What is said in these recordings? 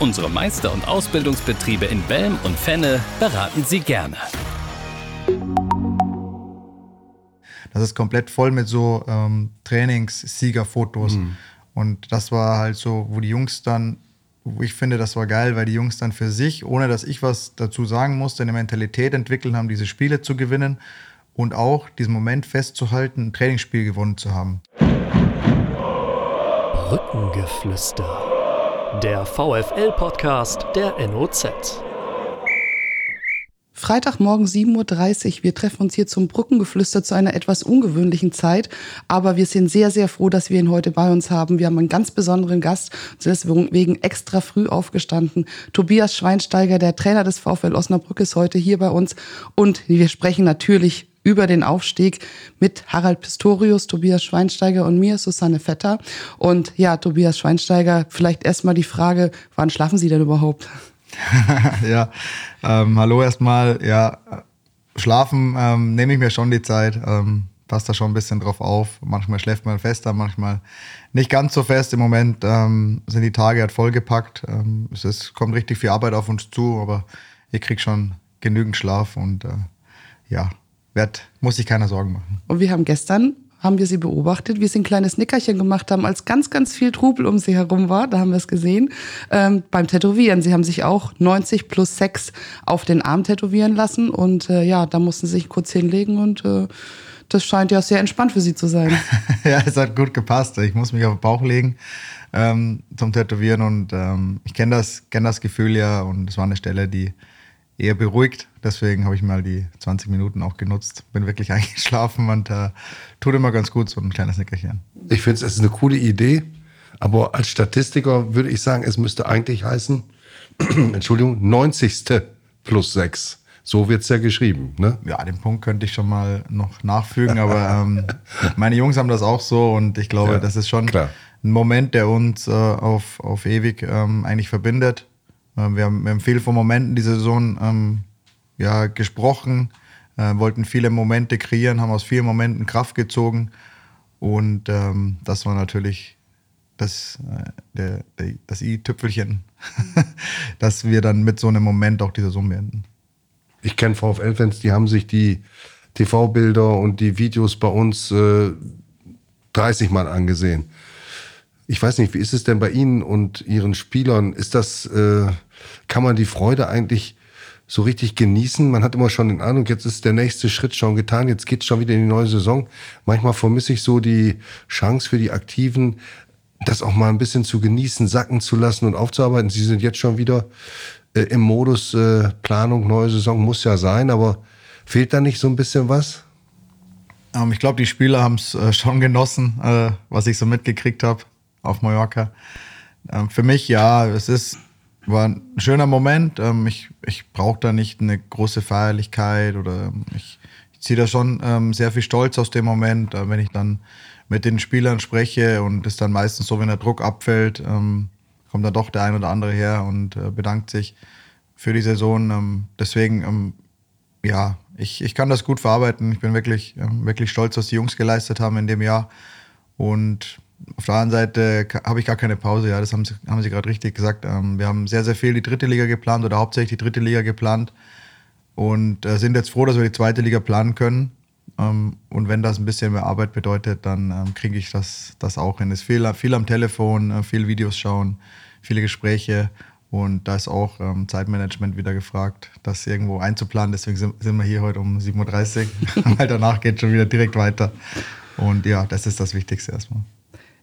Unsere Meister- und Ausbildungsbetriebe in Belm und Fenne beraten Sie gerne. Das ist komplett voll mit so ähm, Trainingssiegerfotos. Mhm. Und das war halt so, wo die Jungs dann, ich finde, das war geil, weil die Jungs dann für sich, ohne dass ich was dazu sagen musste, eine Mentalität entwickelt haben, diese Spiele zu gewinnen und auch diesen Moment festzuhalten, ein Trainingsspiel gewonnen zu haben. Brückengeflüster. Der VFL-Podcast der NOZ. Freitagmorgen 7.30 Uhr. Wir treffen uns hier zum Brückengeflüster zu einer etwas ungewöhnlichen Zeit. Aber wir sind sehr, sehr froh, dass wir ihn heute bei uns haben. Wir haben einen ganz besonderen Gast. Deswegen extra früh aufgestanden. Tobias Schweinsteiger, der Trainer des VfL Osnabrück, ist heute hier bei uns. Und wir sprechen natürlich über den Aufstieg mit Harald Pistorius, Tobias Schweinsteiger und mir, Susanne Vetter. Und ja, Tobias Schweinsteiger, vielleicht erstmal die Frage, wann schlafen Sie denn überhaupt? ja, ähm, hallo erstmal. Ja, schlafen ähm, nehme ich mir schon die Zeit. Ähm, passt da schon ein bisschen drauf auf. Manchmal schläft man fester, manchmal nicht ganz so fest. Im Moment ähm, sind die Tage halt vollgepackt. Ähm, es ist, kommt richtig viel Arbeit auf uns zu, aber ich kriege schon genügend Schlaf und äh, ja, werd, muss sich keiner Sorgen machen. Und wir haben gestern haben wir sie beobachtet, wie sie ein kleines Nickerchen gemacht haben, als ganz, ganz viel Trubel um sie herum war. Da haben wir es gesehen. Ähm, beim Tätowieren. Sie haben sich auch 90 plus 6 auf den Arm tätowieren lassen. Und äh, ja, da mussten sie sich kurz hinlegen und äh, das scheint ja sehr entspannt für sie zu sein. ja, es hat gut gepasst. Ich muss mich auf den Bauch legen ähm, zum Tätowieren und ähm, ich kenne das, kenn das Gefühl ja und es war eine Stelle, die eher beruhigt. Deswegen habe ich mal die 20 Minuten auch genutzt. Bin wirklich eingeschlafen und äh, tut immer ganz gut, so ein kleines Nickerchen. Ich finde es ist eine coole Idee, aber als Statistiker würde ich sagen, es müsste eigentlich heißen, Entschuldigung, 90. plus 6. So wird es ja geschrieben, ne? Ja, den Punkt könnte ich schon mal noch nachfügen, aber ähm, meine Jungs haben das auch so und ich glaube, ja, das ist schon klar. ein Moment, der uns äh, auf, auf ewig ähm, eigentlich verbindet. Ähm, wir, haben, wir haben viel von Momenten diese Saison ähm, ja, gesprochen, äh, wollten viele Momente kreieren, haben aus vielen Momenten Kraft gezogen. Und ähm, das war natürlich das, äh, das i-Tüpfelchen, dass wir dann mit so einem Moment auch die Saison beenden. Ich kenne VfL-Fans, die haben sich die TV-Bilder und die Videos bei uns äh, 30 Mal angesehen. Ich weiß nicht, wie ist es denn bei Ihnen und Ihren Spielern? Ist das, äh, kann man die Freude eigentlich so richtig genießen? Man hat immer schon den Eindruck, jetzt ist der nächste Schritt schon getan, jetzt geht's schon wieder in die neue Saison. Manchmal vermisse ich so die Chance für die Aktiven, das auch mal ein bisschen zu genießen, sacken zu lassen und aufzuarbeiten. Sie sind jetzt schon wieder äh, im Modus äh, Planung, neue Saison muss ja sein, aber fehlt da nicht so ein bisschen was? Ähm, ich glaube, die Spieler haben es äh, schon genossen, äh, was ich so mitgekriegt habe auf Mallorca. Ähm, für mich, ja, es ist, war ein schöner Moment. Ähm, ich ich brauche da nicht eine große Feierlichkeit oder ich, ich ziehe da schon ähm, sehr viel Stolz aus dem Moment, äh, wenn ich dann mit den Spielern spreche und es dann meistens so, wenn der Druck abfällt, ähm, kommt dann doch der ein oder andere her und äh, bedankt sich für die Saison. Ähm, deswegen, ähm, ja, ich, ich kann das gut verarbeiten. Ich bin wirklich, ähm, wirklich stolz, was die Jungs geleistet haben in dem Jahr. Und auf der anderen Seite habe ich gar keine Pause, ja, das haben Sie, haben Sie gerade richtig gesagt. Ähm, wir haben sehr, sehr viel die dritte Liga geplant oder hauptsächlich die dritte Liga geplant und äh, sind jetzt froh, dass wir die zweite Liga planen können. Ähm, und wenn das ein bisschen mehr Arbeit bedeutet, dann ähm, kriege ich das, das auch hin. Es ist viel, viel am Telefon, äh, viel Videos schauen, viele Gespräche und da ist auch Zeitmanagement wieder gefragt, das irgendwo einzuplanen. Deswegen sind, wir hier heute um 7.30 Uhr, weil danach geht schon wieder direkt weiter. Und ja, das ist das Wichtigste erstmal.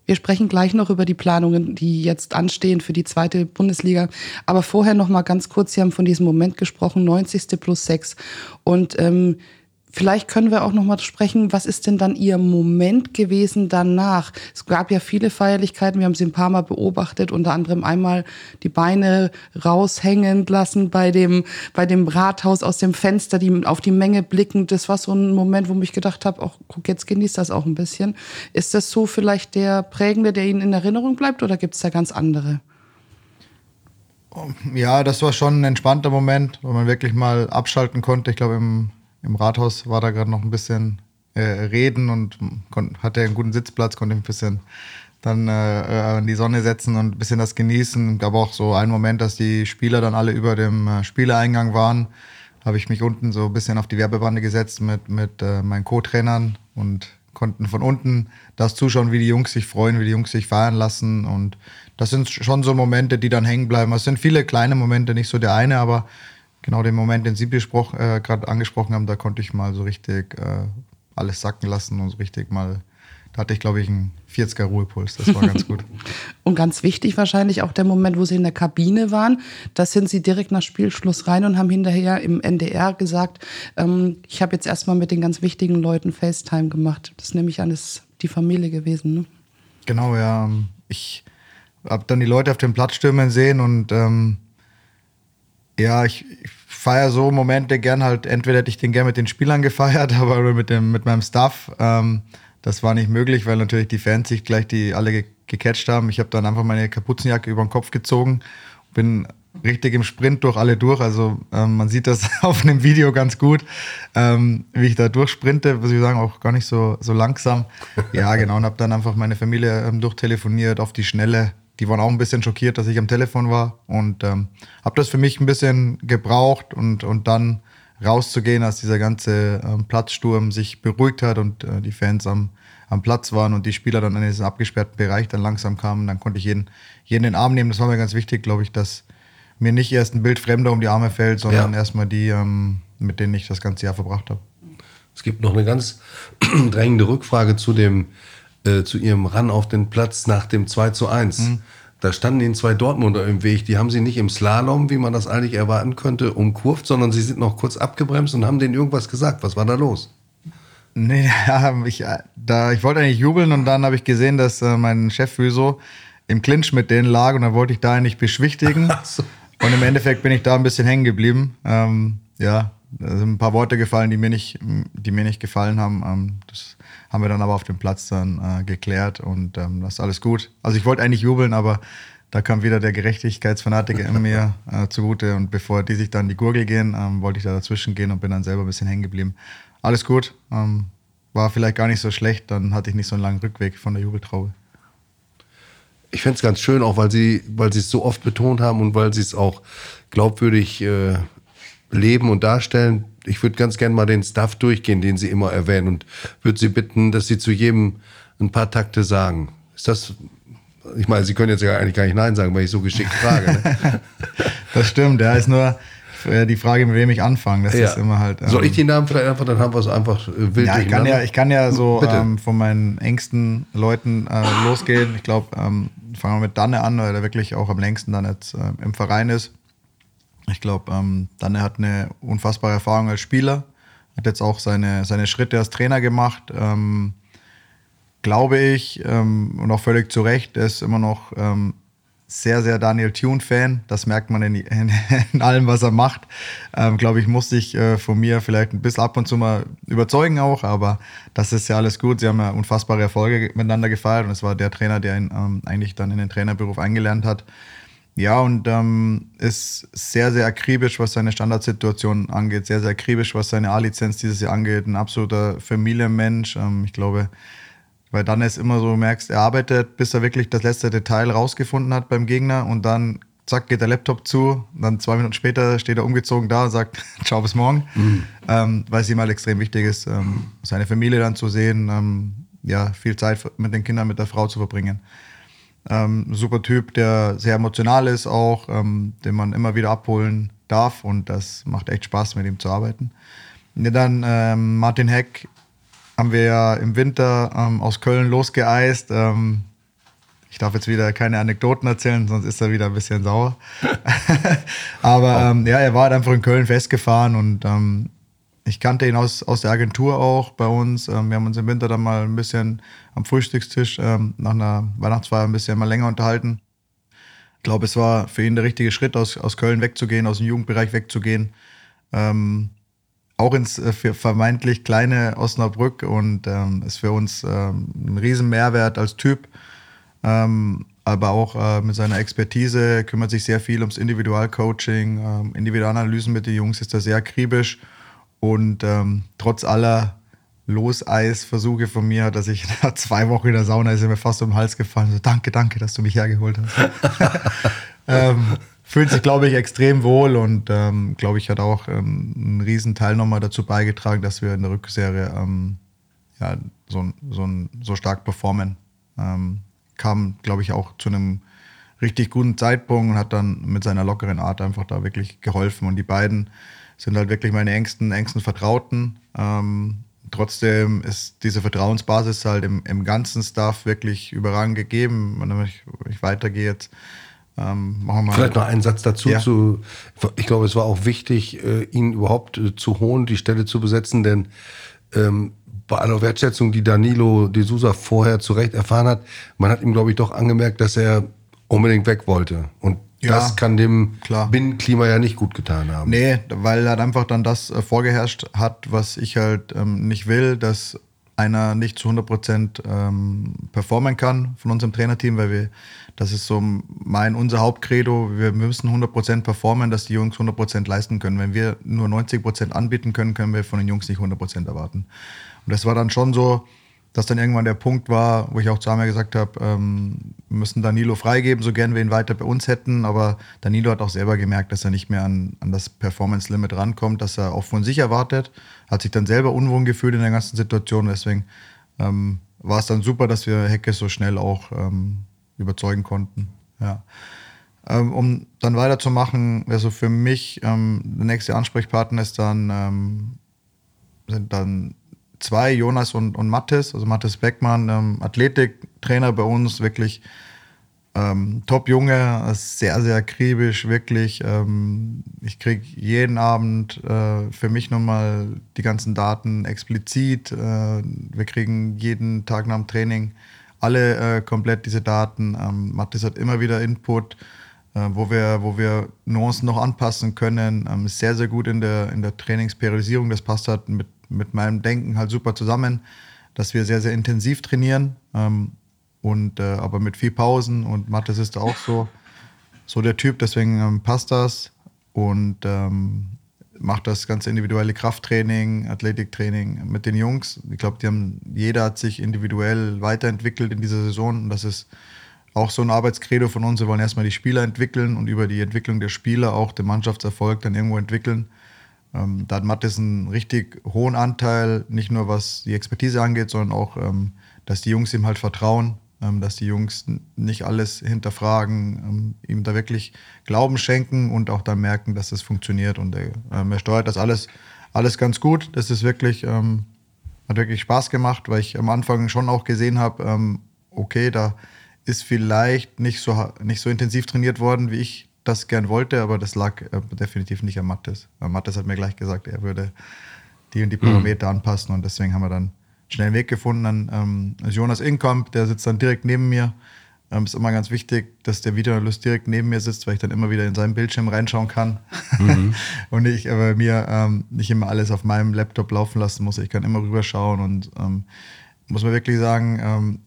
Wir sprechen gleich noch über die Planungen, die jetzt anstehen für die zweite Bundesliga. Aber vorher noch mal ganz kurz, Sie haben von diesem Moment gesprochen, 90. plus 6. Und ähm, Vielleicht können wir auch noch mal sprechen, was ist denn dann Ihr Moment gewesen danach? Es gab ja viele Feierlichkeiten, wir haben sie ein paar Mal beobachtet, unter anderem einmal die Beine raushängen lassen bei dem, bei dem Rathaus aus dem Fenster, die auf die Menge blicken. Das war so ein Moment, wo ich gedacht habe, auch guck, jetzt genießt das auch ein bisschen. Ist das so vielleicht der prägende, der Ihnen in Erinnerung bleibt oder gibt es da ganz andere? Ja, das war schon ein entspannter Moment, wo man wirklich mal abschalten konnte. Ich glaube, im im Rathaus war da gerade noch ein bisschen äh, reden und hatte einen guten Sitzplatz, konnte ein bisschen dann äh, in die Sonne setzen und ein bisschen das genießen. Gab auch so einen Moment, dass die Spieler dann alle über dem äh, Spielereingang waren. Habe ich mich unten so ein bisschen auf die Werbebande gesetzt mit, mit äh, meinen Co-Trainern und konnten von unten das zuschauen, wie die Jungs sich freuen, wie die Jungs sich feiern lassen. Und das sind schon so Momente, die dann hängen bleiben. Es sind viele kleine Momente, nicht so der eine, aber genau den Moment, den Sie äh, gerade angesprochen haben, da konnte ich mal so richtig äh, alles sacken lassen und so richtig mal, da hatte ich, glaube ich, einen 40er Ruhepuls. Das war ganz gut. und ganz wichtig wahrscheinlich auch der Moment, wo Sie in der Kabine waren. Da sind Sie direkt nach Spielschluss rein und haben hinterher im NDR gesagt, ähm, ich habe jetzt erstmal mit den ganz wichtigen Leuten FaceTime gemacht. Das nehme ich an, ist die Familie gewesen. Ne? Genau, ja. Ich habe dann die Leute auf dem Platz stürmen sehen und ähm, ja, ich, ich feiere so Momente gern halt. Entweder hätte ich den gern mit den Spielern gefeiert, aber mit, dem, mit meinem Staff. Ähm, das war nicht möglich, weil natürlich die Fans sich gleich die alle ge gecatcht haben. Ich habe dann einfach meine Kapuzenjacke über den Kopf gezogen, bin richtig im Sprint durch alle durch. Also ähm, man sieht das auf einem Video ganz gut, ähm, wie ich da durchsprinte, muss ich sagen, auch gar nicht so, so langsam. Ja, genau, und habe dann einfach meine Familie ähm, durchtelefoniert auf die Schnelle die waren auch ein bisschen schockiert, dass ich am Telefon war und ähm, habe das für mich ein bisschen gebraucht und, und dann rauszugehen, als dieser ganze ähm, Platzsturm sich beruhigt hat und äh, die Fans am, am Platz waren und die Spieler dann in diesen abgesperrten Bereich dann langsam kamen, dann konnte ich jeden, jeden in den Arm nehmen. Das war mir ganz wichtig, glaube ich, dass mir nicht erst ein Bild Fremder um die Arme fällt, sondern ja. erstmal die, ähm, mit denen ich das ganze Jahr verbracht habe. Es gibt noch eine ganz drängende Rückfrage zu dem äh, zu ihrem Run auf den Platz nach dem 2 zu 1. Mhm. Da standen ihnen zwei Dortmunder im Weg. Die haben sie nicht im Slalom, wie man das eigentlich erwarten könnte, umkurvt, sondern sie sind noch kurz abgebremst und haben denen irgendwas gesagt. Was war da los? Nee, ja, ich, äh, da, ich wollte eigentlich jubeln und dann habe ich gesehen, dass äh, mein Chef Füso im Clinch mit denen lag und dann wollte ich da eigentlich beschwichtigen. so. Und im Endeffekt bin ich da ein bisschen hängen geblieben. Ähm, ja, da sind ein paar Worte gefallen, die mir nicht, die mir nicht gefallen haben. Ähm, das haben wir dann aber auf dem Platz dann äh, geklärt und ähm, das ist alles gut. Also ich wollte eigentlich jubeln, aber da kam wieder der Gerechtigkeitsfanatiker in mir äh, zugute und bevor die sich dann die Gurgel gehen, ähm, wollte ich da dazwischen gehen und bin dann selber ein bisschen hängen geblieben. Alles gut, ähm, war vielleicht gar nicht so schlecht, dann hatte ich nicht so einen langen Rückweg von der Jubeltraube. Ich fände es ganz schön, auch weil sie, weil sie es so oft betont haben und weil sie es auch glaubwürdig äh, leben und darstellen. Ich würde ganz gerne mal den Stuff durchgehen, den Sie immer erwähnen und würde Sie bitten, dass Sie zu jedem ein paar Takte sagen. Ist das, ich meine, Sie können jetzt ja eigentlich gar nicht Nein sagen, weil ich so geschickt frage. Ne? das stimmt, ja, ist nur die Frage, mit wem ich anfange. Das ja. ist immer halt. Ähm, Soll ich die Namen vielleicht einfach, dann haben wir es einfach äh, wild Ja, ich kann ja, ich kann ja so ähm, von meinen engsten Leuten äh, losgehen. Ich glaube, ähm, fangen wir mit Danne an, weil er wirklich auch am längsten dann jetzt äh, im Verein ist. Ich glaube, ähm, dann er hat eine unfassbare Erfahrung als Spieler, hat jetzt auch seine, seine Schritte als Trainer gemacht. Ähm, glaube ich, ähm, und auch völlig zu Recht, er ist immer noch ähm, sehr, sehr Daniel Thune-Fan. Das merkt man in, in, in, allem, was er macht. Ähm, glaube ich, musste ich äh, von mir vielleicht ein bisschen ab und zu mal überzeugen auch, aber das ist ja alles gut. Sie haben ja unfassbare Erfolge miteinander gefeiert und es war der Trainer, der ihn ähm, eigentlich dann in den Trainerberuf eingelernt hat. Ja, und ähm, ist sehr, sehr akribisch, was seine Standardsituation angeht, sehr, sehr akribisch, was seine A-Lizenz dieses Jahr angeht. Ein absoluter Familienmensch. Ähm, ich glaube, weil dann ist immer so, du merkst, er arbeitet, bis er wirklich das letzte Detail rausgefunden hat beim Gegner und dann, zack, geht der Laptop zu. Dann zwei Minuten später steht er umgezogen da und sagt, ciao, bis morgen. Mhm. Ähm, weil es ihm halt extrem wichtig ist, ähm, seine Familie dann zu sehen, ähm, ja, viel Zeit mit den Kindern, mit der Frau zu verbringen. Ähm, super Typ, der sehr emotional ist auch, ähm, den man immer wieder abholen darf und das macht echt Spaß, mit ihm zu arbeiten. Ja, dann ähm, Martin Heck haben wir ja im Winter ähm, aus Köln losgeeist. Ähm, ich darf jetzt wieder keine Anekdoten erzählen, sonst ist er wieder ein bisschen sauer. Aber ähm, ja, er war halt einfach in Köln festgefahren und ich kannte ihn aus, aus der Agentur auch bei uns. Ähm, wir haben uns im Winter dann mal ein bisschen am Frühstückstisch ähm, nach einer Weihnachtsfeier ein bisschen mal länger unterhalten. Ich glaube, es war für ihn der richtige Schritt, aus, aus Köln wegzugehen, aus dem Jugendbereich wegzugehen. Ähm, auch ins äh, vermeintlich kleine Osnabrück und ähm, ist für uns ähm, ein riesen Mehrwert als Typ. Ähm, aber auch äh, mit seiner Expertise kümmert sich sehr viel ums Individualcoaching, ähm, Individualanalysen mit den Jungs ist er sehr akribisch und ähm, trotz aller Loseis-Versuche von mir, dass ich nach zwei Wochen in der Sauna ist er mir fast um den Hals gefallen. So, danke, danke, dass du mich hergeholt hast. ähm, fühlt sich, glaube ich, extrem wohl und ähm, glaube ich, hat auch ähm, einen riesen Teil nochmal dazu beigetragen, dass wir in der Rückserie ähm, ja, so, so, so stark performen. Ähm, kam, glaube ich, auch zu einem richtig guten Zeitpunkt und hat dann mit seiner lockeren Art einfach da wirklich geholfen. Und die beiden sind halt wirklich meine engsten, engsten Vertrauten. Ähm, trotzdem ist diese Vertrauensbasis halt im, im ganzen Staff wirklich überragend gegeben. wenn ich, ich weitergehe jetzt, ähm, machen wir Vielleicht noch einen Satz dazu. Ja. Zu, ich glaube, es war auch wichtig, äh, ihn überhaupt äh, zu holen, die Stelle zu besetzen, denn ähm, bei aller Wertschätzung, die Danilo de Sousa vorher zu Recht erfahren hat, man hat ihm, glaube ich, doch angemerkt, dass er unbedingt weg wollte. Und ja, das kann dem klar. Binnenklima ja nicht gut getan haben. Nee, weil halt einfach dann das äh, vorgeherrscht hat, was ich halt ähm, nicht will, dass einer nicht zu 100 Prozent ähm, performen kann von unserem Trainerteam, weil wir, das ist so mein, unser Hauptcredo, wir müssen 100 Prozent performen, dass die Jungs 100 Prozent leisten können. Wenn wir nur 90 Prozent anbieten können, können wir von den Jungs nicht 100 Prozent erwarten. Und das war dann schon so, dass dann irgendwann der Punkt war, wo ich auch zu Amir gesagt habe, ähm, wir müssen Danilo freigeben, so gern wir ihn weiter bei uns hätten. Aber Danilo hat auch selber gemerkt, dass er nicht mehr an, an das Performance-Limit rankommt, dass er auch von sich erwartet. Hat sich dann selber unwohl gefühlt in der ganzen Situation. Deswegen ähm, war es dann super, dass wir Hecke so schnell auch ähm, überzeugen konnten. Ja. Ähm, um dann weiterzumachen, also für mich, ähm, der nächste Ansprechpartner ist dann, ähm, sind dann zwei, Jonas und, und Mathis, also Mathis Beckmann, ähm, Athletiktrainer bei uns, wirklich ähm, Top-Junge, sehr, sehr akribisch, wirklich. Ähm, ich kriege jeden Abend äh, für mich nochmal die ganzen Daten explizit. Äh, wir kriegen jeden Tag nach dem Training alle äh, komplett diese Daten. Ähm, Mathis hat immer wieder Input. Äh, wo, wir, wo wir Nuancen noch anpassen können. Ähm, ist sehr, sehr gut in der, in der Trainingsperiodisierung. Das passt halt mit mit meinem Denken halt super zusammen, dass wir sehr, sehr intensiv trainieren. Ähm, und äh, aber mit viel Pausen und Mathis ist auch so, so der Typ, deswegen ähm, passt das und ähm, macht das ganze individuelle Krafttraining, Athletiktraining mit den Jungs. Ich glaube, die haben, jeder hat sich individuell weiterentwickelt in dieser Saison und das ist auch so ein Arbeitskredo von uns. Wir wollen erstmal die Spieler entwickeln und über die Entwicklung der Spieler auch den Mannschaftserfolg dann irgendwo entwickeln. Ähm, da hat Mattes einen richtig hohen Anteil, nicht nur was die Expertise angeht, sondern auch, ähm, dass die Jungs ihm halt vertrauen, ähm, dass die Jungs nicht alles hinterfragen, ähm, ihm da wirklich Glauben schenken und auch dann merken, dass das funktioniert. Und er, ähm, er steuert das alles, alles ganz gut. Das ist wirklich, ähm, hat wirklich Spaß gemacht, weil ich am Anfang schon auch gesehen habe, okay, da ist vielleicht nicht so, nicht so intensiv trainiert worden, wie ich das gern wollte, aber das lag äh, definitiv nicht an Mattes. Mattes hat mir gleich gesagt, er würde die und die Parameter mhm. anpassen und deswegen haben wir dann schnell einen Weg gefunden. Dann ähm, ist Jonas Inkamp, der sitzt dann direkt neben mir. Ähm, ist immer ganz wichtig, dass der Videoanalyst direkt neben mir sitzt, weil ich dann immer wieder in seinen Bildschirm reinschauen kann. Mhm. und ich aber mir ähm, nicht immer alles auf meinem Laptop laufen lassen muss. Ich kann immer rüberschauen und ähm, muss man wirklich sagen, ähm,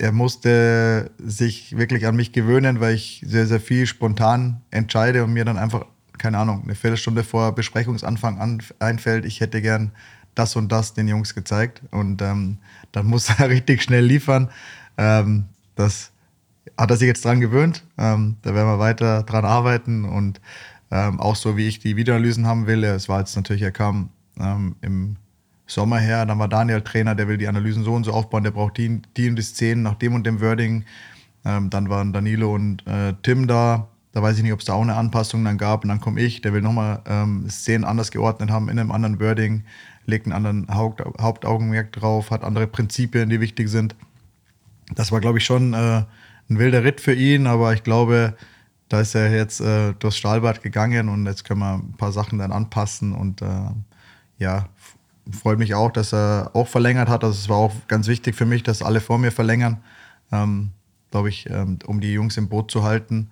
er musste sich wirklich an mich gewöhnen, weil ich sehr, sehr viel spontan entscheide und mir dann einfach, keine Ahnung, eine Viertelstunde vor Besprechungsanfang an, einfällt, ich hätte gern das und das den Jungs gezeigt. Und ähm, dann muss er richtig schnell liefern. Ähm, das hat er sich jetzt dran gewöhnt. Ähm, da werden wir weiter dran arbeiten und ähm, auch so, wie ich die Videoanalysen haben will. Es war jetzt natürlich, er kam ähm, im Sommer her. Dann war Daniel Trainer, der will die Analysen so und so aufbauen, der braucht die, die und die Szenen nach dem und dem Wording. Ähm, dann waren Danilo und äh, Tim da. Da weiß ich nicht, ob es da auch eine Anpassung dann gab. Und dann komme ich, der will nochmal ähm, Szenen anders geordnet haben in einem anderen Wording, legt einen anderen Haupt, Hauptaugenmerk drauf, hat andere Prinzipien, die wichtig sind. Das war, glaube ich, schon äh, ein wilder Ritt für ihn, aber ich glaube, da ist er jetzt äh, durchs Stahlbad gegangen und jetzt können wir ein paar Sachen dann anpassen und äh, ja, freut mich auch, dass er auch verlängert hat. Also es war auch ganz wichtig für mich, dass alle vor mir verlängern. Ähm, Glaube ich, ähm, um die Jungs im Boot zu halten.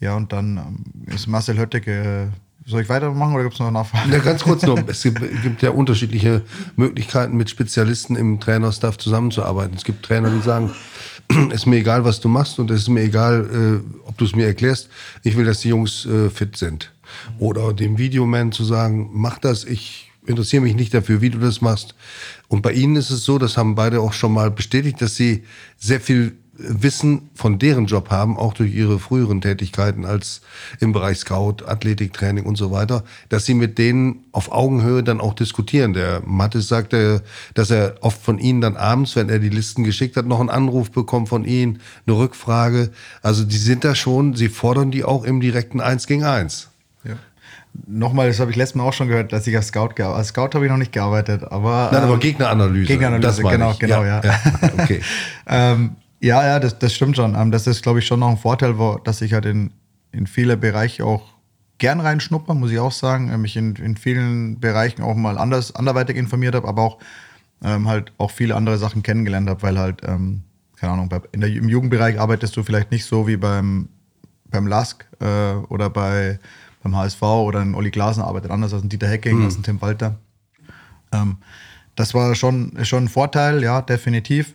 Ja, und dann ähm, ist Marcel Hötteke. Äh, soll ich weitermachen oder gibt es noch Nachfragen? Ja, ganz kurz noch. Es gibt, gibt, ja unterschiedliche Möglichkeiten, mit Spezialisten im Trainerstaff zusammenzuarbeiten. Es gibt Trainer, die sagen, es ist mir egal, was du machst und es ist mir egal, äh, ob du es mir erklärst. Ich will, dass die Jungs äh, fit sind. Oder dem Videoman zu sagen, mach das, ich interessiere mich nicht dafür, wie du das machst. Und bei ihnen ist es so, das haben beide auch schon mal bestätigt, dass sie sehr viel Wissen von deren Job haben, auch durch ihre früheren Tätigkeiten als im Bereich Scout, Athletiktraining und so weiter, dass sie mit denen auf Augenhöhe dann auch diskutieren. Der Mattes sagte, dass er oft von ihnen dann abends, wenn er die Listen geschickt hat, noch einen Anruf bekommt von ihnen, eine Rückfrage. Also die sind da schon, sie fordern die auch im direkten Eins gegen Eins. Nochmal, das habe ich letztes Mal auch schon gehört, dass ich als Scout gearbeitet Als Scout habe ich noch nicht gearbeitet, aber. Nein, aber ähm, Gegneranalyse. Gegneranalyse, genau, genau, ja. ja. ja. Okay. ähm, ja, ja, das, das stimmt schon. Ähm, das ist, glaube ich, schon noch ein Vorteil, wo, dass ich halt in, in viele Bereiche auch gern reinschnuppern, muss ich auch sagen. Äh, mich in, in vielen Bereichen auch mal anders, anderweitig informiert habe, aber auch ähm, halt auch viele andere Sachen kennengelernt habe, weil halt, ähm, keine Ahnung, bei, in der, im Jugendbereich arbeitest du vielleicht nicht so wie beim, beim LASK äh, oder bei, beim HSV oder ein Olli Glasner arbeitet anders als ein Dieter Hecking, mhm. als ein Tim Walter. Ähm, das war schon, schon ein Vorteil, ja, definitiv.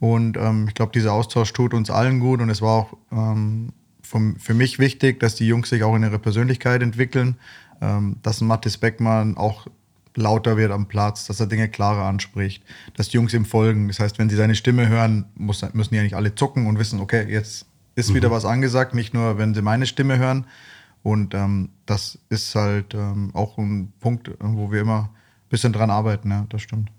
Und ähm, ich glaube, dieser Austausch tut uns allen gut und es war auch ähm, vom, für mich wichtig, dass die Jungs sich auch in ihre Persönlichkeit entwickeln, ähm, dass ein Mathis Beckmann auch lauter wird am Platz, dass er Dinge klarer anspricht, dass die Jungs ihm folgen. Das heißt, wenn sie seine Stimme hören, muss, müssen die ja nicht alle zucken und wissen, okay, jetzt ist mhm. wieder was angesagt, nicht nur, wenn sie meine Stimme hören. Und ähm, das ist halt ähm, auch ein Punkt, wo wir immer ein bisschen dran arbeiten, ja, das stimmt.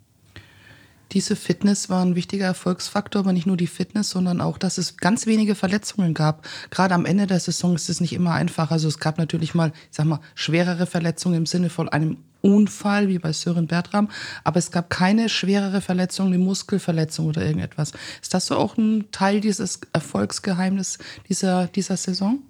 Diese Fitness war ein wichtiger Erfolgsfaktor, aber nicht nur die Fitness, sondern auch, dass es ganz wenige Verletzungen gab. Gerade am Ende der Saison ist es nicht immer einfach. Also es gab natürlich mal, ich sag mal, schwerere Verletzungen im Sinne von einem Unfall, wie bei Sören Bertram, aber es gab keine schwerere Verletzung, eine Muskelverletzung oder irgendetwas. Ist das so auch ein Teil dieses Erfolgsgeheimnis dieser, dieser Saison?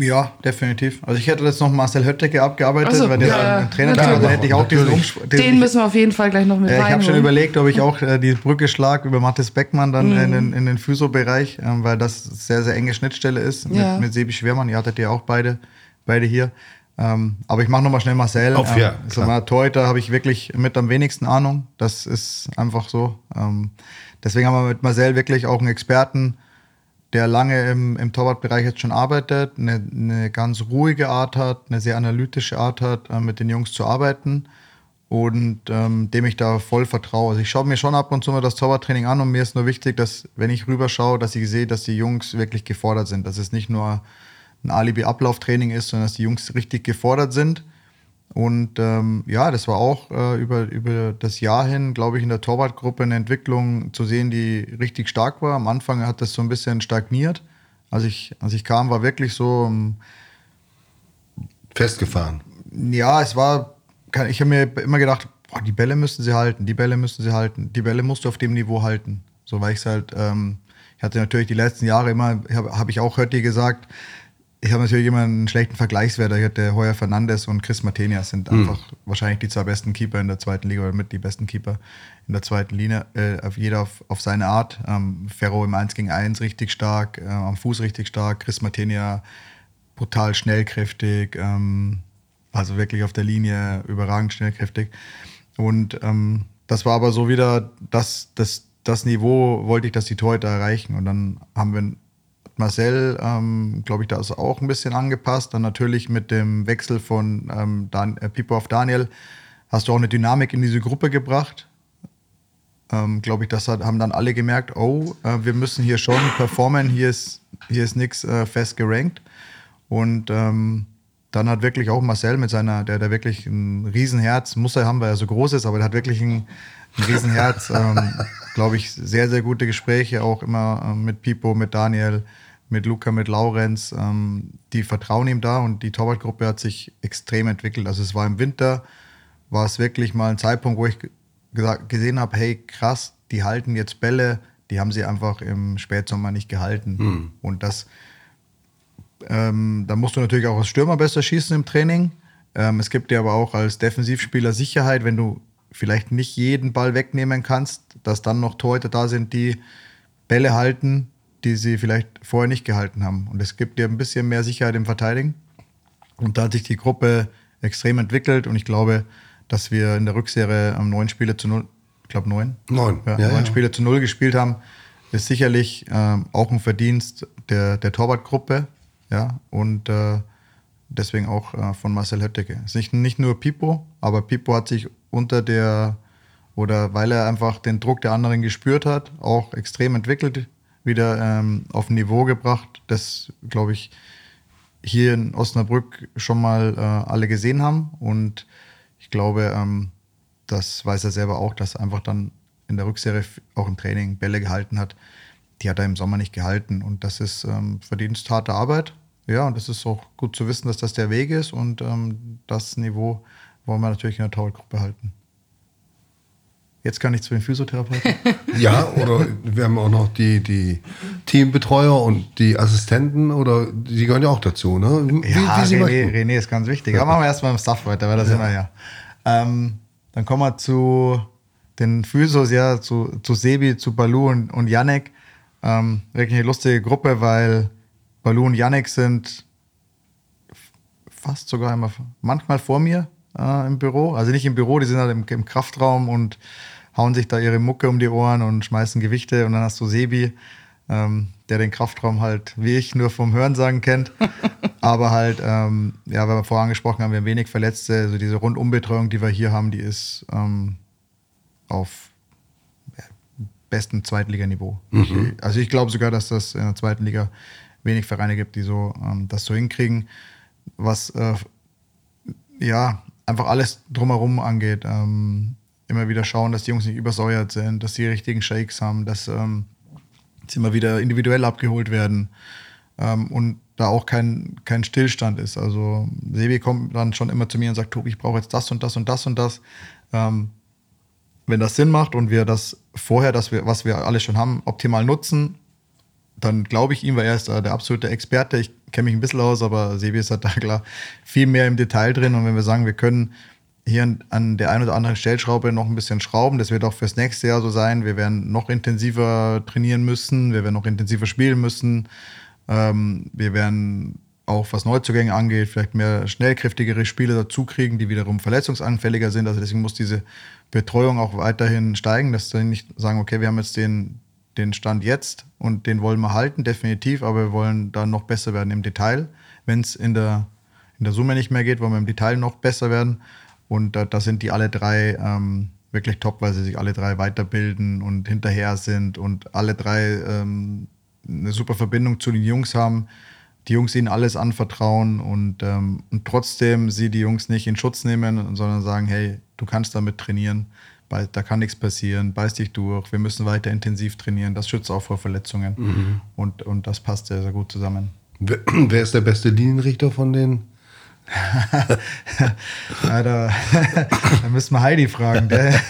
Ja, definitiv. Also ich hätte jetzt noch Marcel Hötteke abgearbeitet, so, weil der ja, Trainer da, da hätte ich auch diesen Umspruch. Den müssen wir auf jeden Fall gleich noch mit äh, Ich habe schon überlegt, ob ich auch äh, die Brücke schlage über Mathis Beckmann dann mhm. in den, in den Physio-Bereich, äh, weil das sehr, sehr enge Schnittstelle ist ja. mit, mit Sebi Schwermann. Ihr hattet ja auch beide, beide hier. Ähm, aber ich mache nochmal schnell Marcel. Auf, ja, ähm, mal, Torhüter habe ich wirklich mit am wenigsten Ahnung. Das ist einfach so. Ähm, deswegen haben wir mit Marcel wirklich auch einen Experten, der lange im, im Torwartbereich jetzt schon arbeitet, eine, eine ganz ruhige Art hat, eine sehr analytische Art hat, äh, mit den Jungs zu arbeiten. Und ähm, dem ich da voll vertraue. Also ich schaue mir schon ab und zu mal das Torwarttraining an und mir ist nur wichtig, dass wenn ich rüberschaue, dass ich sehe, dass die Jungs wirklich gefordert sind, dass es nicht nur ein Alibi-Ablauftraining ist, sondern dass die Jungs richtig gefordert sind und ähm, ja, das war auch äh, über, über das Jahr hin, glaube ich, in der Torwartgruppe eine Entwicklung zu sehen, die richtig stark war. Am Anfang hat das so ein bisschen stagniert. Als ich, als ich kam, war wirklich so. Ähm, Festgefahren. Ja, es war. Ich habe mir immer gedacht, boah, die Bälle müssen sie halten, die Bälle müssen sie halten, die Bälle musst du auf dem Niveau halten. So weil ich es halt. Ähm, ich hatte natürlich die letzten Jahre immer, habe hab ich auch heute gesagt, ich habe natürlich immer einen schlechten Vergleichswert. Ich hatte Heuer Fernandes und Chris Martenia sind mhm. einfach wahrscheinlich die zwei besten Keeper in der zweiten Liga oder mit die besten Keeper in der zweiten Linie. Äh, jeder auf, auf, seine Art. Ähm, Ferro im 1 gegen 1 richtig stark, äh, am Fuß richtig stark. Chris Martenia brutal schnellkräftig, ähm, also wirklich auf der Linie überragend schnellkräftig. Und ähm, das war aber so wieder das, das, das Niveau, wollte ich, dass die Torhüter erreichen. Und dann haben wir Marcel, ähm, glaube ich, da ist auch ein bisschen angepasst. Dann natürlich mit dem Wechsel von ähm, Dan äh, Pipo auf Daniel hast du auch eine Dynamik in diese Gruppe gebracht. Ähm, glaube ich, das hat, haben dann alle gemerkt, oh, äh, wir müssen hier schon performen, hier ist, hier ist nichts äh, fest gerankt. Und ähm, dann hat wirklich auch Marcel mit seiner, der, der wirklich ein Riesenherz, muss er haben, weil er so groß ist, aber der hat wirklich ein, ein Riesenherz. ähm, glaube ich, sehr, sehr gute Gespräche, auch immer äh, mit Pipo, mit Daniel, mit Luca, mit Laurenz, ähm, die vertrauen ihm da und die Torwartgruppe hat sich extrem entwickelt. Also es war im Winter, war es wirklich mal ein Zeitpunkt, wo ich gesehen habe, hey krass, die halten jetzt Bälle, die haben sie einfach im Spätsommer nicht gehalten. Mhm. Und das, ähm, da musst du natürlich auch als Stürmer besser schießen im Training. Ähm, es gibt dir aber auch als Defensivspieler Sicherheit, wenn du vielleicht nicht jeden Ball wegnehmen kannst, dass dann noch Torhüter da sind, die Bälle halten, die sie vielleicht vorher nicht gehalten haben. Und es gibt dir ein bisschen mehr Sicherheit im Verteidigen. Und da hat sich die Gruppe extrem entwickelt und ich glaube, dass wir in der Rückserie am neun Spiele zu null, ich glaube neun, Neun, ja, ja, neun ja. Spiele zu null gespielt haben, ist sicherlich ähm, auch ein Verdienst der, der Torwartgruppe, ja, und äh, deswegen auch äh, von Marcel Hötteke. Es ist nicht, nicht nur Pipo, aber Pipo hat sich unter der, oder weil er einfach den Druck der anderen gespürt hat, auch extrem entwickelt, wieder ähm, auf ein Niveau gebracht, das, glaube ich, hier in Osnabrück schon mal äh, alle gesehen haben. Und ich glaube, ähm, das weiß er selber auch, dass er einfach dann in der Rückserie auch im Training Bälle gehalten hat. Die hat er im Sommer nicht gehalten. Und das ist ähm, Verdienst harter Arbeit. Ja, und das ist auch gut zu wissen, dass das der Weg ist. Und ähm, das Niveau wollen wir natürlich in der Torwartgruppe halten. Jetzt kann ich zu den Physiotherapeuten. Ja, oder wir haben auch noch die, die Teambetreuer und die Assistenten oder die gehören ja auch dazu, ne? Wie, Ja, wie René. René ist ganz wichtig. Aber machen wir erstmal im Staff weiter, weil da sind wir ja. Ähm, dann kommen wir zu den Physios, ja, zu, zu Sebi, zu Balu und, und Yannick. Ähm, wirklich eine lustige Gruppe, weil Balu und Yannick sind fast sogar immer, manchmal vor mir äh, im Büro. Also nicht im Büro, die sind halt im, im Kraftraum und hauen sich da ihre Mucke um die Ohren und schmeißen Gewichte. Und dann hast du Sebi, ähm, der den Kraftraum halt, wie ich, nur vom Hörensagen kennt. Aber halt, ähm, ja, weil wir vorher angesprochen haben, wir haben wenig Verletzte. Also diese Rundumbetreuung, die wir hier haben, die ist ähm, auf bestem Zweitliganiveau. Ich, also ich glaube sogar, dass das in der zweiten Liga wenig Vereine gibt, die so ähm, das so hinkriegen. Was äh, ja einfach alles drumherum angeht. Ähm, immer wieder schauen, dass die Jungs nicht übersäuert sind, dass sie richtigen Shakes haben, dass ähm, sie immer wieder individuell abgeholt werden ähm, und da auch kein, kein Stillstand ist. Also Sebi kommt dann schon immer zu mir und sagt, Tobi, ich brauche jetzt das und das und das und das. Ähm, wenn das Sinn macht und wir das vorher, dass wir, was wir alles schon haben, optimal nutzen, dann glaube ich ihm, weil er ist da der absolute Experte. Ich kenne mich ein bisschen aus, aber Sebi ist halt da klar viel mehr im Detail drin. Und wenn wir sagen, wir können hier an- der einen oder anderen Stellschraube noch ein bisschen schrauben, das wird auch fürs nächste Jahr so sein. Wir werden noch intensiver trainieren müssen, wir werden noch intensiver spielen müssen. Ähm, wir werden auch was Neuzugänge angeht, vielleicht mehr schnellkräftigere Spieler dazu kriegen, die wiederum verletzungsanfälliger sind. Also deswegen muss diese Betreuung auch weiterhin steigen, dass wir nicht sagen, okay, wir haben jetzt den, den Stand jetzt und den wollen wir halten, definitiv, aber wir wollen dann noch besser werden im Detail. Wenn es in der, in der Summe nicht mehr geht, wollen wir im Detail noch besser werden. Und da, da sind die alle drei ähm, wirklich top, weil sie sich alle drei weiterbilden und hinterher sind und alle drei ähm, eine super Verbindung zu den Jungs haben. Die Jungs ihnen alles anvertrauen und, ähm, und trotzdem sie die Jungs nicht in Schutz nehmen, sondern sagen, hey, du kannst damit trainieren, da kann nichts passieren, beiß dich durch, wir müssen weiter intensiv trainieren, das schützt auch vor Verletzungen. Und, und das passt sehr, sehr gut zusammen. Wer, ist der beste Linienrichter von den? Ja, da, da müssen wir Heidi fragen. Der, Das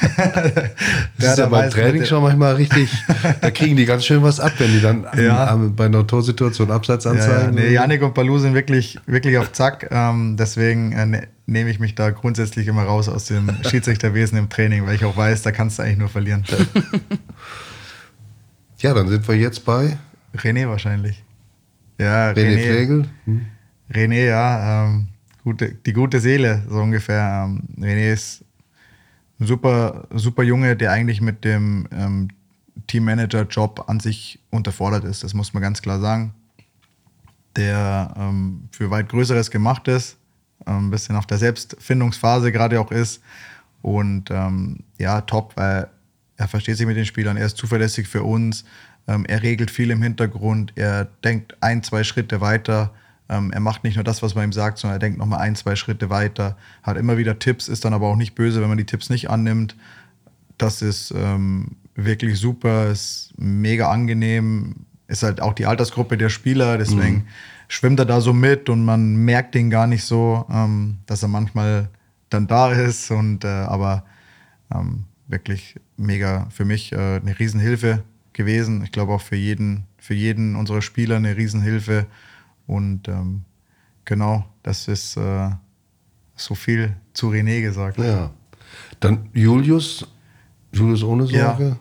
ist ja da beim Training schon manchmal richtig, da kriegen die ganz schön was ab, wenn die dann Ja. am, bei einer Torsituation Absatz Ja, ja, anzeigen. nee, Janik und Balu sind wirklich, wirklich auf Zack. Ähm, deswegen äh, ne, nehme ich mich da grundsätzlich immer raus aus dem Schiedsrichterwesen im Training, weil ich auch weiß, da kannst du eigentlich nur verlieren. ja, dann sind wir jetzt bei René wahrscheinlich. Ja, René René. Flegel. Hm. René, ja, ähm, gute, die gute Seele, so ungefähr. Ähm, René ist ein super, super Junge, der eigentlich mit dem ähm, Teammanager-Job an sich unterfordert ist. Das muss man ganz klar sagen. Der ähm, für weit Größeres gemacht ist, ein bisschen auf der Selbstfindungsphase gerade auch ist. Und ähm, ja, top, weil er versteht sich mit den Spielern, er ist zuverlässig für uns, ähm, er regelt viel im Hintergrund, er denkt ein, zwei Schritte weiter. Ähm, er macht nicht nur das, was man ihm sagt, sondern er denkt nochmal ein, zwei Schritte weiter, hat immer wieder Tipps, ist dann aber auch nicht böse, wenn man die Tipps nicht annimmt. Das ist ähm, wirklich super, ist mega angenehm, ist halt auch die Altersgruppe der Spieler, deswegen schwimmt er da so mit und man merkt ihn gar nicht so, ähm, dass er manchmal dann da ist und äh, aber ähm, wirklich mega für mich äh, eine Riesenhilfe gewesen. Ich glaube auch für jeden, für jeden unserer Spieler eine Riesenhilfe und ähm, genau, das ist, äh, so viel zu René gesagt. Ja. Dann Julius, Julius ohne Sorge.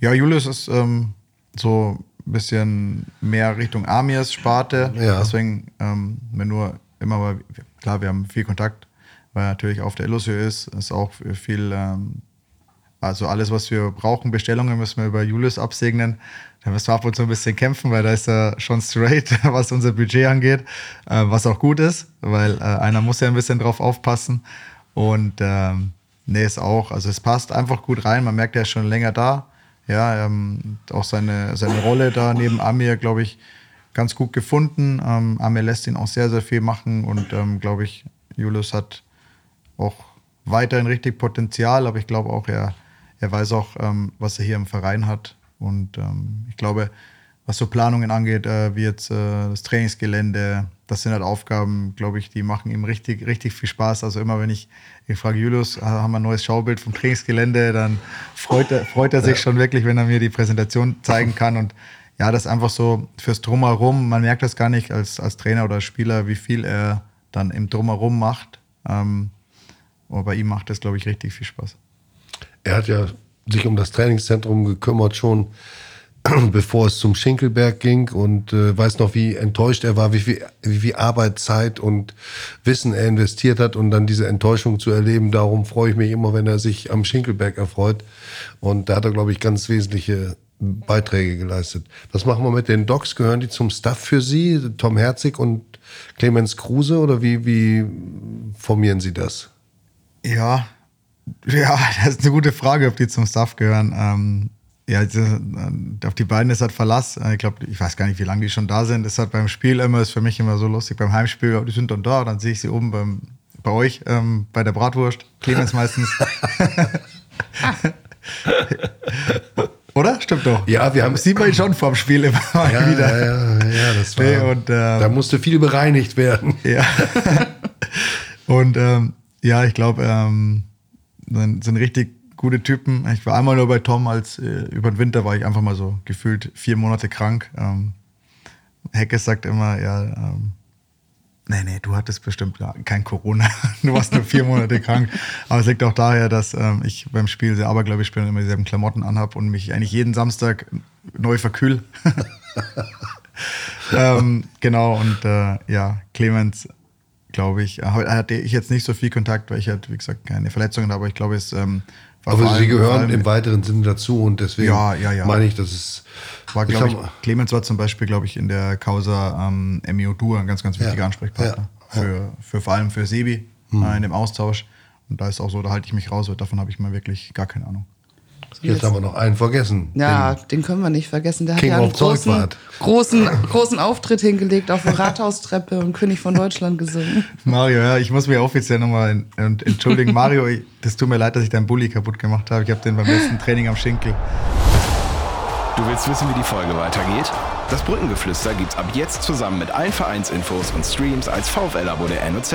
Ja, ja Julius ist ähm, so bisschen mehr Richtung Amirs Sparte. Ja. Deswegen, ähm, wenn nur immer mal, klar, wir haben viel Kontakt, weil natürlich auf der Illusio ist, ist auch viel, ähm, also alles, was wir brauchen, Bestellungen müssen wir über Julius absegnen. Da müssen wir ab und zu ein bisschen kämpfen, weil da ist er schon straight, was unser Budget angeht, äh, was auch gut ist, weil äh, einer muss ja ein bisschen drauf aufpassen. Und ähm, nee, ist auch, also es passt einfach gut rein. Man merkt, er ist schon länger da. Ja, ähm, auch seine, seine Rolle da neben Amir, glaube ich, ganz gut gefunden. Ähm, Amir lässt ihn auch sehr, sehr viel machen und ähm, glaube ich, Julius hat auch weiterhin richtig Potenzial, aber ich glaube auch, er, er weiß auch, ähm, was er hier im Verein hat. Und ähm, ich glaube, was so Planungen angeht, äh, wie jetzt äh, das Trainingsgelände, das sind halt Aufgaben, glaube ich, die machen ihm richtig, richtig viel Spaß. Also immer wenn ich, ich frage Julius, haben wir ein neues Schaubild vom Trainingsgelände, dann freut er, freut er sich schon wirklich, wenn er mir die Präsentation zeigen kann. Und ja, das ist einfach so fürs Drumherum. Man merkt das gar nicht als, als Trainer oder Spieler, wie viel er dann im Drumherum macht. Ähm, aber bei ihm macht das, glaube ich, richtig viel Spaß. Er hat ja sich um das Trainingszentrum gekümmert schon, bevor es zum Schinkelberg ging und äh, weiß noch, wie enttäuscht er war, wie viel, wie viel Arbeit, Zeit und Wissen er investiert hat und dann diese Enttäuschung zu erleben. Darum freue ich mich immer, wenn er sich am Schinkelberg erfreut. Und da hat er, glaube ich, ganz wesentliche Beiträge geleistet. Was machen wir mit den Docs? Gehören die zum Staff für Sie, Tom Herzig und Clemens Kruse oder wie, wie formieren Sie das? Ja, ja, das ist eine gute Frage, ob die zum Staff gehören. Ähm, ja, die, auf die beiden ist halt Verlass. Ich glaube, ich weiß gar nicht, wie lange die schon da sind. Ist halt beim Spiel immer, ist für mich immer so lustig. Beim Heimspiel, die sind dann da, dann sehe ich sie oben beim, bei euch, ähm, bei der Bratwurst. Clemens meistens. Oder? Stimmt doch. Ja, wir haben. Sieht man ihn schon vorm Spiel immer mal Ja, wieder. ja, ja, ja, das war. Nee, und, ähm, da musste viel bereinigt werden. Ja. und ähm, ja, ich glaube, ähm, sind, sind richtig gute Typen. Ich war einmal nur bei Tom, als äh, über den Winter war ich einfach mal so gefühlt vier Monate krank. Ähm, Hecke sagt immer, ja, ähm, nee, nee, du hattest bestimmt kein Corona. du warst nur vier Monate krank. Aber es liegt auch daher, dass ähm, ich beim Spiel sehr abergläubisch bin und immer dieselben Klamotten anhab und mich eigentlich jeden Samstag neu verkühl. ähm, genau, und äh, ja, Clemens, glaube ich, hatte ich jetzt nicht so viel Kontakt, weil ich halt, wie gesagt, keine Verletzungen habe, aber ich glaube, es ähm, Aber sie allem- vor gehören allem- im weiteren Sinne dazu und deswegen Ja, ja, ja. meine ich, dass es. war, ich glaube ich, hab- Clemens war zum Beispiel, glaube ich, in der Causa ähm, Emio Dur ein ganz, ganz wichtiger Ansprechpartner. Für, für vor allem für Sebi äh, in dem Austausch. Und da ist auch so, da halte ich mich raus, weil davon habe ich mal wirklich gar keine Ahnung. Jetzt haben wir noch einen vergessen. Ja, Den- den können wir nicht vergessen. Der King hat ja einen großen, großen, großen Auftritt hingelegt auf der Rathaustreppe und König von Deutschland gesungen. Mario, ja, ich muss mich offiziell nochmal en- en- entschuldigen. Mario, das tut mir leid, dass ich deinen Bulli kaputt gemacht habe. Ich habe den beim letzten Training am Schinkel. Du willst wissen, wie die Folge weitergeht? Das Brückengeflüster gibt's ab jetzt zusammen mit allen Vereinsinfos und Streams als VfL-Abo der NOZ.